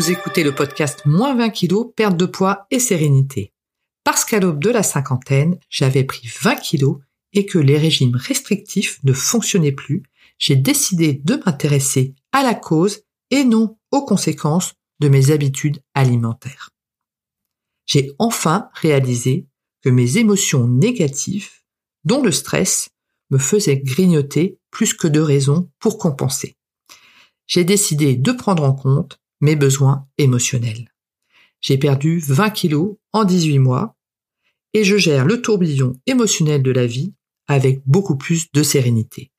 Vous écoutez le podcast Moins 20 kilos, perte de poids et sérénité. Parce qu'à l'aube de la cinquantaine, j'avais pris 20 kilos et que les régimes restrictifs ne fonctionnaient plus, j'ai décidé de m'intéresser à la cause et non aux conséquences de mes habitudes alimentaires. J'ai enfin réalisé que mes émotions négatives, dont le stress, me faisaient grignoter plus que de raisons pour compenser. J'ai décidé de prendre en compte mes besoins émotionnels. J'ai perdu 20 kilos en 18 mois et je gère le tourbillon émotionnel de la vie avec beaucoup plus de sérénité.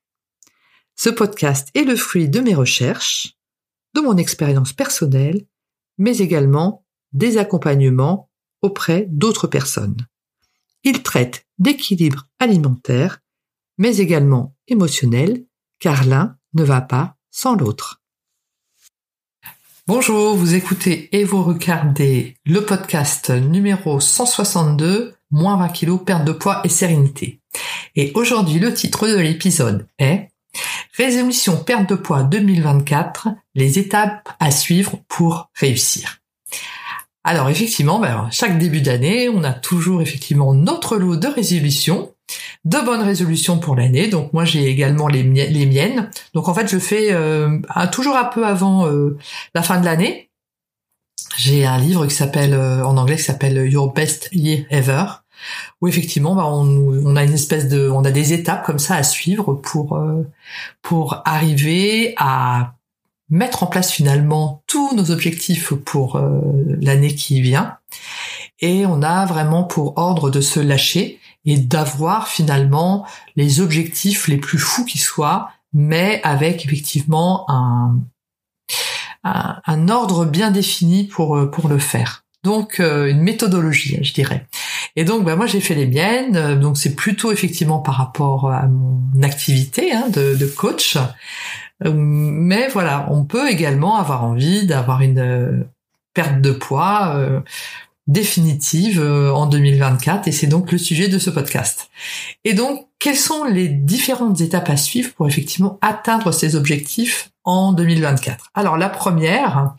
Ce podcast est le fruit de mes recherches, de mon expérience personnelle, mais également des accompagnements auprès d'autres personnes. Il traite d'équilibre alimentaire, mais également émotionnel, car l'un ne va pas sans l'autre. Bonjour, vous écoutez et vous regardez le podcast numéro 162, moins 20 kg, perte de poids et sérénité. Et aujourd'hui, le titre de l'épisode est Résolution perte de poids 2024, les étapes à suivre pour réussir. Alors effectivement, ben, chaque début d'année, on a toujours effectivement notre lot de résolutions de bonnes résolutions pour l'année. Donc moi j'ai également les, miennes. Donc en fait je fais euh, toujours un peu avant euh, la fin de l'année. J'ai un livre qui s'appelle euh, en anglais qui s'appelle Your Best Year Ever où effectivement bah, on, on, a une espèce de on a des étapes comme ça à suivre pour pour arriver à mettre en place finalement tous nos objectifs pour l'année qui vient et on a vraiment pour ordre de se lâcher et d'avoir finalement les objectifs les plus fous qui soient, mais avec effectivement un, un, ordre bien défini pour, euh, pour le faire. Donc euh, une méthodologie, je dirais. Et donc bah, moi j'ai fait les miennes, euh, donc c'est plutôt effectivement par rapport à mon activité hein, de, de, coach. Mais voilà, on peut également avoir envie d'avoir une perte de poids définitive euh, en 2024 et c'est donc le sujet de ce podcast. Et donc, quelles sont les différentes étapes à suivre pour effectivement atteindre ces objectifs en 2024 Alors la première,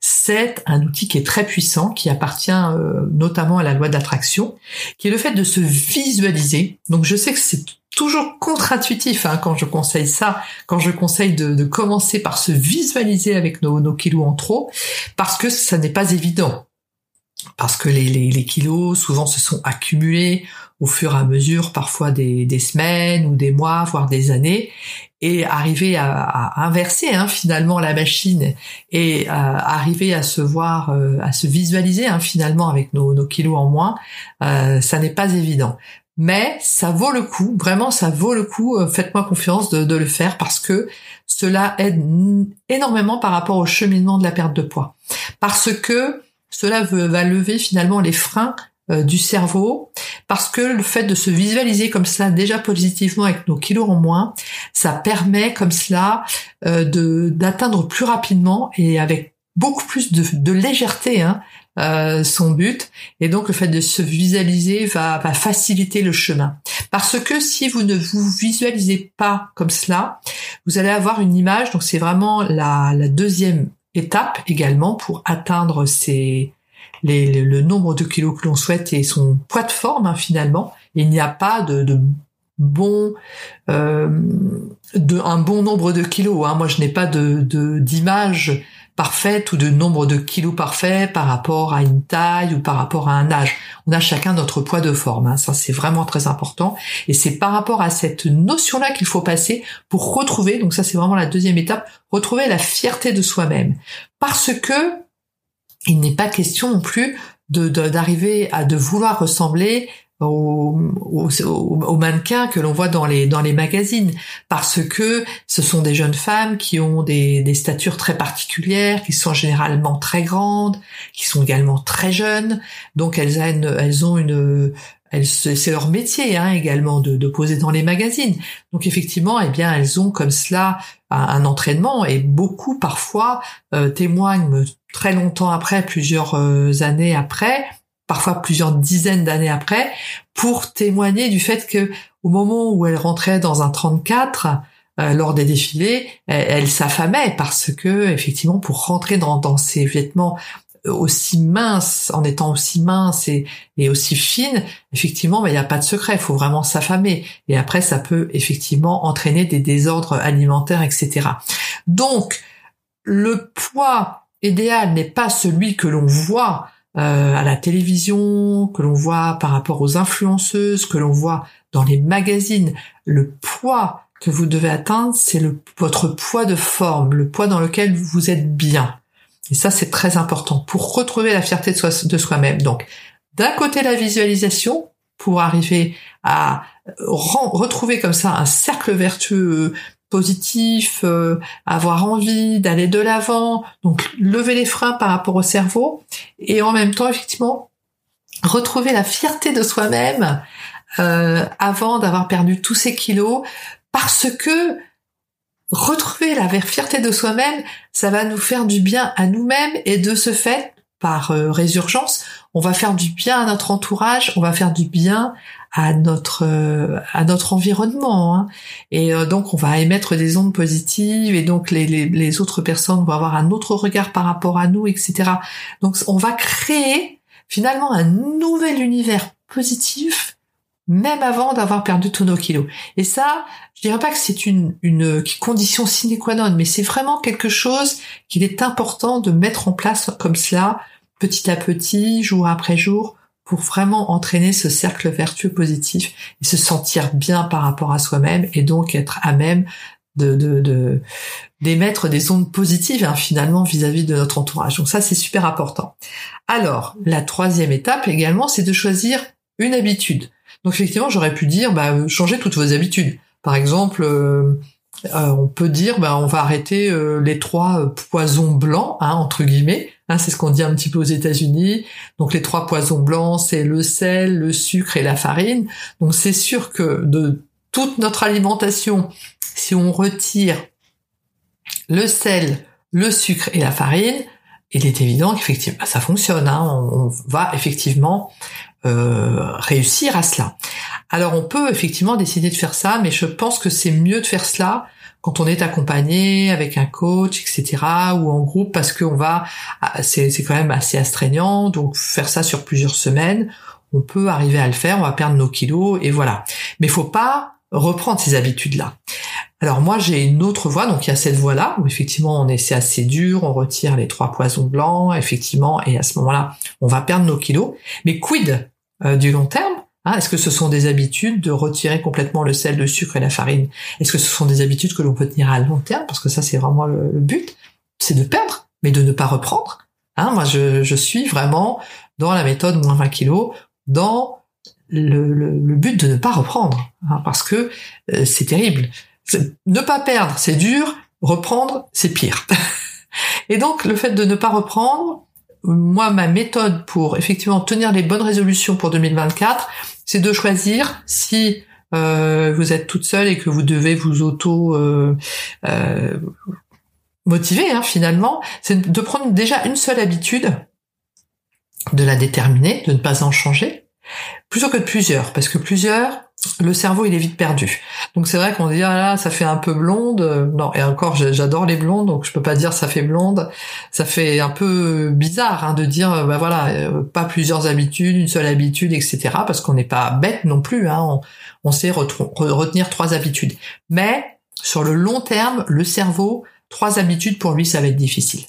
c'est un outil qui est très puissant, qui appartient euh, notamment à la loi d'attraction, qui est le fait de se visualiser. Donc je sais que c'est toujours contre-intuitif hein, quand je conseille ça, quand je conseille de, commencer par se visualiser avec nos, nos kilos en trop, parce que ça n'est pas évident parce que les, les, kilos souvent se sont accumulés au fur et à mesure, parfois des, des semaines ou des mois, voire des années, et arriver à, à inverser hein, finalement la machine et arriver à se voir, euh, à se visualiser hein, finalement avec nos, nos, kilos en moins, euh, ça n'est pas évident. Mais ça vaut le coup, vraiment ça vaut le coup, euh, faites-moi confiance de, de le faire parce que cela aide énormément par rapport au cheminement de la perte de poids. Parce que cela va lever finalement les freins euh, du cerveau parce que le fait de se visualiser comme ça déjà positivement avec nos kilos en moins, ça permet comme cela euh, de d'atteindre plus rapidement et avec beaucoup plus de, légèreté hein, euh, son but. Et donc le fait de se visualiser va, faciliter le chemin. Parce que si vous ne vous visualisez pas comme cela vous allez avoir une image donc c'est vraiment la deuxième étape également pour atteindre le, nombre de kilos que l'on souhaite et son poids de forme hein, finalement. Il n'y a pas de, bon euh, un bon nombre de kilos. Hein. Moi, je n'ai pas de d'image parfaite ou de nombre de kilos parfait par rapport à une taille ou par rapport à un âge. On a chacun notre poids de forme. Hein. Ça, c'est vraiment très important. Et c'est par rapport à cette notion-là qu'il faut passer pour retrouver. Donc ça, c'est vraiment la deuxième étape. Retrouver la fierté de soi-même. Parce que il n'est pas question non plus de d'arriver à de vouloir ressembler aux, aux, mannequins que l'on voit dans les dans les magazines parce que ce sont des jeunes femmes qui ont des, des statures très particulières qui sont généralement très grandes qui sont également très jeunes donc elles elles ont une c'est leur métier hein, également de, de, poser dans les magazines. Donc effectivement, eh bien, elles ont comme cela un, entraînement et beaucoup parfois euh, témoignent très longtemps après, plusieurs euh, années après, parfois plusieurs dizaines d'années après, pour témoigner du fait que au moment où elles rentraient dans un 34, lors des défilés, elle, s'affamait parce que effectivement pour rentrer dans, dans ses vêtements aussi mince, en étant aussi mince et, aussi fine, effectivement, il n'y a pas de secret. Il faut vraiment s'affamer. Et après, ça peut effectivement entraîner des désordres alimentaires, etc. Donc, le poids idéal n'est pas celui que l'on voit euh, à la télévision, que l'on voit par rapport aux influenceuses, que l'on voit dans les magazines. Le poids que vous devez atteindre, c'est votre poids de forme, le poids dans lequel vous êtes bien. Et ça, c'est très important pour retrouver la fierté de, soi-même. Donc, d'un côté, la visualisation pour arriver à retrouver comme ça un cercle vertueux positif, euh, avoir envie d'aller de l'avant, donc lever les freins par rapport au cerveau, et en même temps, effectivement, retrouver la fierté de soi-même euh, avant d'avoir perdu tous ces kilos, parce que retrouver la fierté de soi-même, ça va nous faire du bien à nous-mêmes et de ce fait, par euh, résurgence, on va faire du bien à notre entourage, on va faire du bien à notre euh, à notre environnement hein. et euh, donc on va émettre des ondes positives et donc les, les, les, autres personnes vont avoir un autre regard par rapport à nous etc donc on va créer finalement un nouvel univers positif même avant d'avoir perdu tous nos kilos et ça je dirais pas que c'est une, une condition sine qua non, mais c'est vraiment quelque chose qu'il est important de mettre en place comme cela, petit à petit, jour après jour, pour vraiment entraîner ce cercle vertueux positif et se sentir bien par rapport à soi-même et donc être à même d'émettre des ondes positives hein, finalement vis-à-vis de notre entourage. Donc ça c'est super important. Alors la troisième étape également c'est de choisir une habitude. Donc effectivement j'aurais pu dire bah changez toutes vos habitudes. Par exemple, euh, euh, on peut dire, bah, on va arrêter euh, les trois poisons blancs, hein, entre guillemets. Hein, c'est ce qu'on dit un petit peu aux États-Unis. Donc les trois poisons blancs, c'est le sel, le sucre et la farine. Donc c'est sûr que de toute notre alimentation, si on retire le sel, le sucre et la farine, il est évident qu'effectivement ça fonctionne. Hein. on, va effectivement réussir à cela. Alors on peut effectivement décider de faire ça, mais je pense que c'est mieux de faire cela quand on est accompagné avec un coach, etc., ou en groupe, parce qu'on va, ah, c'est quand même assez astreignant, donc faire ça sur plusieurs semaines, on peut arriver à le faire, on va perdre nos kilos, et voilà. Mais faut pas reprendre ces habitudes-là. Alors moi j'ai une autre voie, donc il y a cette voie-là où effectivement on est c'est assez dur, on retire les trois poisons blancs, effectivement, et à ce moment-là on va perdre nos kilos. Mais quid euh, du long terme? Hein, est-ce que ce sont des habitudes de retirer complètement le sel, le sucre et la farine? Est-ce que ce sont des habitudes que l'on peut tenir à long terme? Parce que ça, c'est vraiment le, but, c'est de perdre, mais de ne pas reprendre. Hein, moi, je, suis vraiment dans la méthode moins 20 kilos, dans le, but de ne pas reprendre, hein, parce que euh, c'est terrible. Ne pas perdre, c'est dur. Reprendre, c'est pire. et donc, le fait de ne pas reprendre, moi, ma méthode pour effectivement tenir les bonnes résolutions pour 2024, c'est de choisir si euh, vous êtes toute seule et que vous devez vous auto euh, euh, hein, finalement, c'est de prendre déjà une seule habitude, de la déterminer, de ne pas en changer, plutôt que de plusieurs, parce que plusieurs, le cerveau il est vite perdu. Donc c'est vrai qu'on dit ah là ça fait un peu blonde. Non et encore j'adore les blondes donc je peux pas dire ça fait blonde. Ça fait un peu bizarre hein, de dire bah voilà euh, pas plusieurs habitudes, une seule habitude etc. Parce qu'on n'est pas bête non plus. Hein. On, sait retenir trois habitudes. Mais sur le long terme le cerveau trois habitudes pour lui ça va être difficile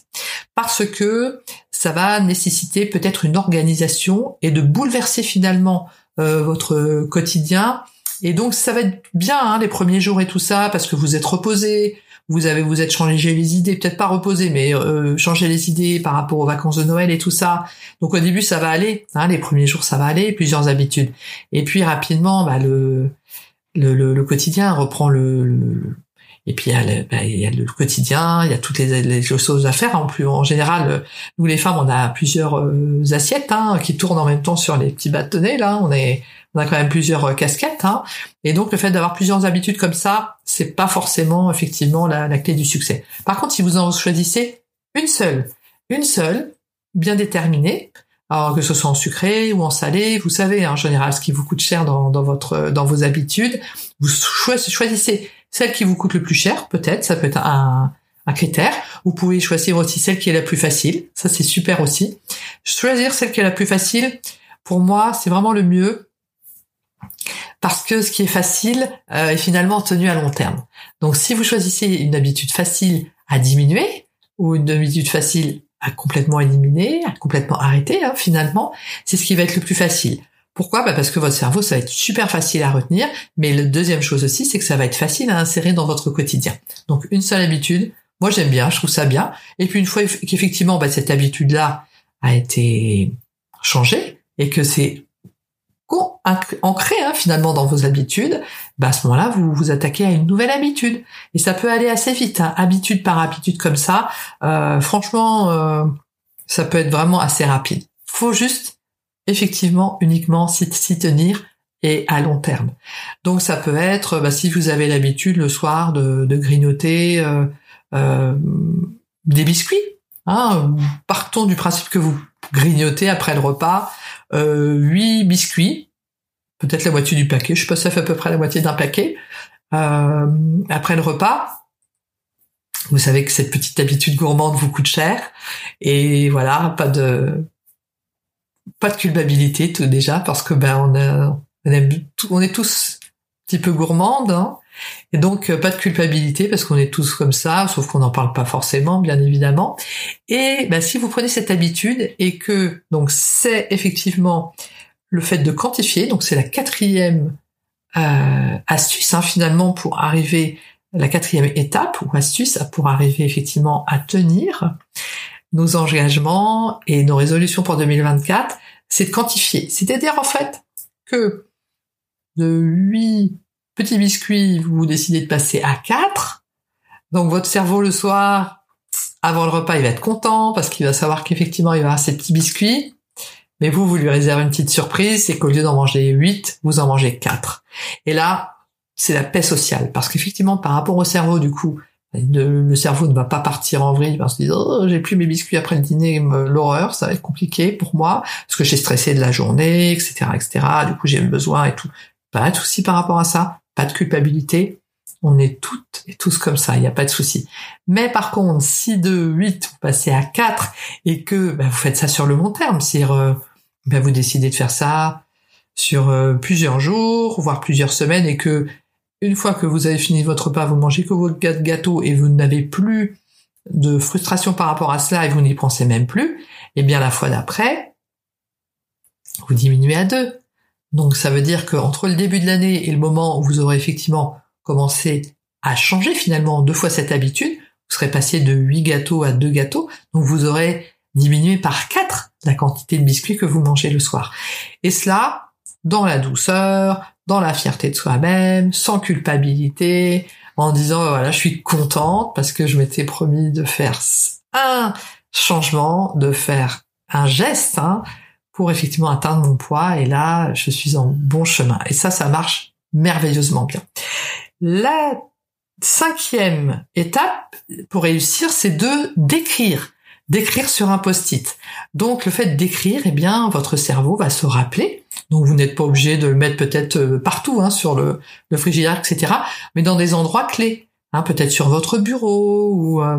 parce que ça va nécessiter peut-être une organisation et de bouleverser finalement euh, votre quotidien. Et donc ça va être bien hein, les premiers jours et tout ça parce que vous êtes reposé, vous avez vous êtes changé les idées, peut-être pas reposé, mais euh, les idées par rapport aux vacances de Noël et tout ça. Donc au début ça va aller, hein, les premiers jours ça va aller, plusieurs habitudes. Et puis rapidement, bah, le, le, le, quotidien reprend le, le et puis il y, a le, bah, il y a le quotidien, il y a toutes les, choses à faire. En plus, en général, nous les femmes, on a plusieurs euh, assiettes hein, qui tournent en même temps sur les petits bâtonnets. Là, on est, on a quand même plusieurs euh, casquettes. Hein. Et donc, le fait d'avoir plusieurs habitudes comme ça, c'est pas forcément effectivement la, clé du succès. Par contre, si vous en choisissez une seule, une seule, bien déterminée, alors que ce soit en sucré ou en salé, vous savez en général ce qui vous coûte cher dans votre dans vos habitudes. Vous choisissez celle qui vous coûte le plus cher, peut-être, ça peut être un, critère. Vous pouvez choisir aussi celle qui est la plus facile, ça c'est super aussi. Choisir celle qui est la plus facile, pour moi, c'est vraiment le mieux parce que ce qui est facile euh, est finalement tenu à long terme. Donc si vous choisissez une habitude facile à diminuer ou une habitude facile à complètement éliminer, à complètement arrêter, hein, finalement, c'est ce qui va être le plus facile. Pourquoi? Bah Parce que votre cerveau, ça va être super facile à retenir, mais la deuxième chose aussi, c'est que ça va être facile à insérer dans votre quotidien. Donc une seule habitude, moi j'aime bien, je trouve ça bien. Et puis une fois qu'effectivement bah, cette habitude-là a été changée et que c'est ancré hein, finalement dans vos habitudes, bah à ce moment-là, vous vous attaquez à une nouvelle habitude. Et ça peut aller assez vite, hein. habitude par habitude comme ça. Euh, franchement, euh, ça peut être vraiment assez rapide. Faut juste, effectivement, uniquement s'y, tenir et à long terme. Donc ça peut être, bah, si vous avez l'habitude le soir de, grignoter euh, des biscuits, hein, partons du principe que vous grignotez après le repas euh, 8 biscuits, peut-être la moitié du paquet, je sais pas, ça fait à peu près la moitié d'un paquet. Euh, après le repas, vous savez que cette petite habitude gourmande vous coûte cher, et voilà, pas de pas de culpabilité tout déjà parce que ben on, a, on, est tous un petit peu gourmandes, hein, et donc pas de culpabilité parce qu'on est tous comme ça, sauf qu'on n'en parle pas forcément, bien évidemment. Et ben, si vous prenez cette habitude et que donc c'est effectivement le fait de quantifier, donc c'est la quatrième euh, astuce hein, finalement pour arriver la quatrième étape ou astuce pour arriver effectivement à tenir nos engagements et nos résolutions pour 2024, c'est de quantifier. C'est-à-dire en fait que de 8 petits biscuits, vous décidez de passer à 4. Donc votre cerveau le soir, avant le repas, il va être content parce qu'il va savoir qu'effectivement il va avoir ses petits biscuits. Mais vous, vous lui réservez une petite surprise, c'est qu'au lieu d'en manger 8, vous en mangez 4. Et là, c'est la paix sociale. Parce qu'effectivement, par rapport au cerveau, du coup, le, cerveau ne va pas partir en vrille parce qu'il dit oh, j'ai plus mes biscuits après le dîner, l'horreur, ça va être compliqué pour moi parce que j'ai stressé de la journée, etc., etc. Du coup, j'ai besoin et tout. Pas de souci par rapport à ça pas de culpabilité. On est toutes et tous comme ça, il n'y a pas de souci. Mais par contre, si de 8 vous passez à 4 et que bah, vous faites ça sur le long terme, c'est-à-dire euh, bah, vous décidez de faire ça sur euh, plusieurs jours, voire plusieurs semaines, et que une fois que vous avez fini votre repas, vous mangez que votre gâteau et vous n'avez plus de frustration par rapport à cela et vous n'y pensez même plus, eh bien la fois d'après, vous diminuez à 2. Donc ça veut dire qu'entre le début de l'année et le moment où vous aurez effectivement commencé à changer finalement deux fois cette habitude, vous serez passé de 8 gâteaux à 2 gâteaux, donc vous aurez diminué par 4 la quantité de biscuits que vous mangez le soir. Et cela dans la douceur, dans la fierté de soi-même, sans culpabilité, en disant voilà, je suis contente parce que je m'étais promis de faire un changement, de faire un geste, hein, pour effectivement atteindre mon poids. Et là, je suis en bon chemin. Et ça, ça marche merveilleusement bien. La cinquième étape pour réussir, c'est de d'écrire. D'écrire sur un post-it. Donc le fait d'écrire, eh bien, votre cerveau va se rappeler. Donc vous n'êtes pas obligé de le mettre peut-être euh, partout, hein, sur le, frigidaire, etc. Mais dans des endroits clés. Hein, peut-être sur votre bureau ou euh,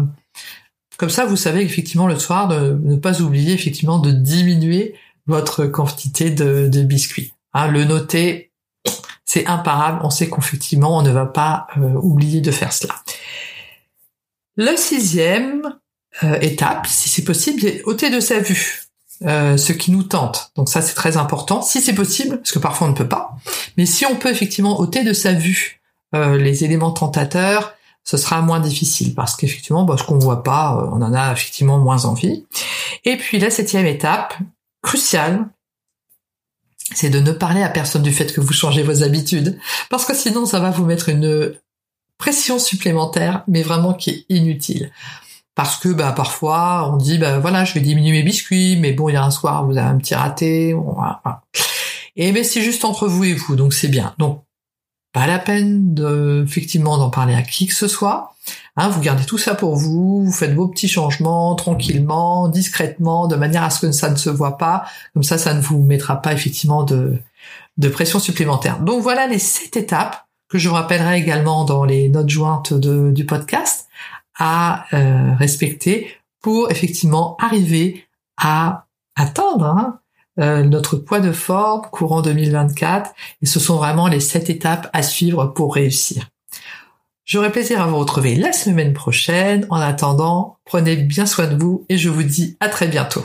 comme ça, vous savez effectivement le soir de ne pas oublier effectivement de diminuer votre quantité de, biscuits. Hein, le noter, c'est imparable. On sait qu'effectivement, on ne va pas euh, oublier de faire cela. Le sixième euh, étape, si c'est possible, ôter de sa vue. Euh, ce qui nous tente. Donc ça c'est très important, si c'est possible, parce que parfois on ne peut pas. Mais si on peut effectivement ôter de sa vue les éléments tentateurs, ce sera moins difficile parce qu'effectivement, bah, ce qu'on voit pas, on en a effectivement moins envie. Et puis la septième étape, crucial, c'est de ne parler à personne du fait que vous changez vos habitudes, parce que sinon ça va vous mettre une pression supplémentaire, mais vraiment qui est inutile. Parce que bah, parfois on dit bah voilà je vais diminuer mes biscuits, mais bon il y a un soir vous avez un petit raté, et mais c'est juste entre vous et vous, donc c'est bien. Donc pas la peine de, effectivement d'en parler à qui que ce soit. Hein, vous gardez tout ça pour vous, vous faites vos petits changements tranquillement, discrètement, de manière à ce que ça ne se voit pas. Comme ça, ça ne vous mettra pas effectivement de, de pression supplémentaire. Donc voilà les sept étapes que je vous rappellerai également dans les notes jointes du podcast, à euh, respecter pour effectivement arriver à atteindre hein, euh, notre poids de forme courant 2024. Et ce sont vraiment les sept étapes à suivre pour réussir. J'aurai plaisir à vous retrouver la semaine prochaine. En attendant, prenez bien soin de vous et je vous dis à très bientôt.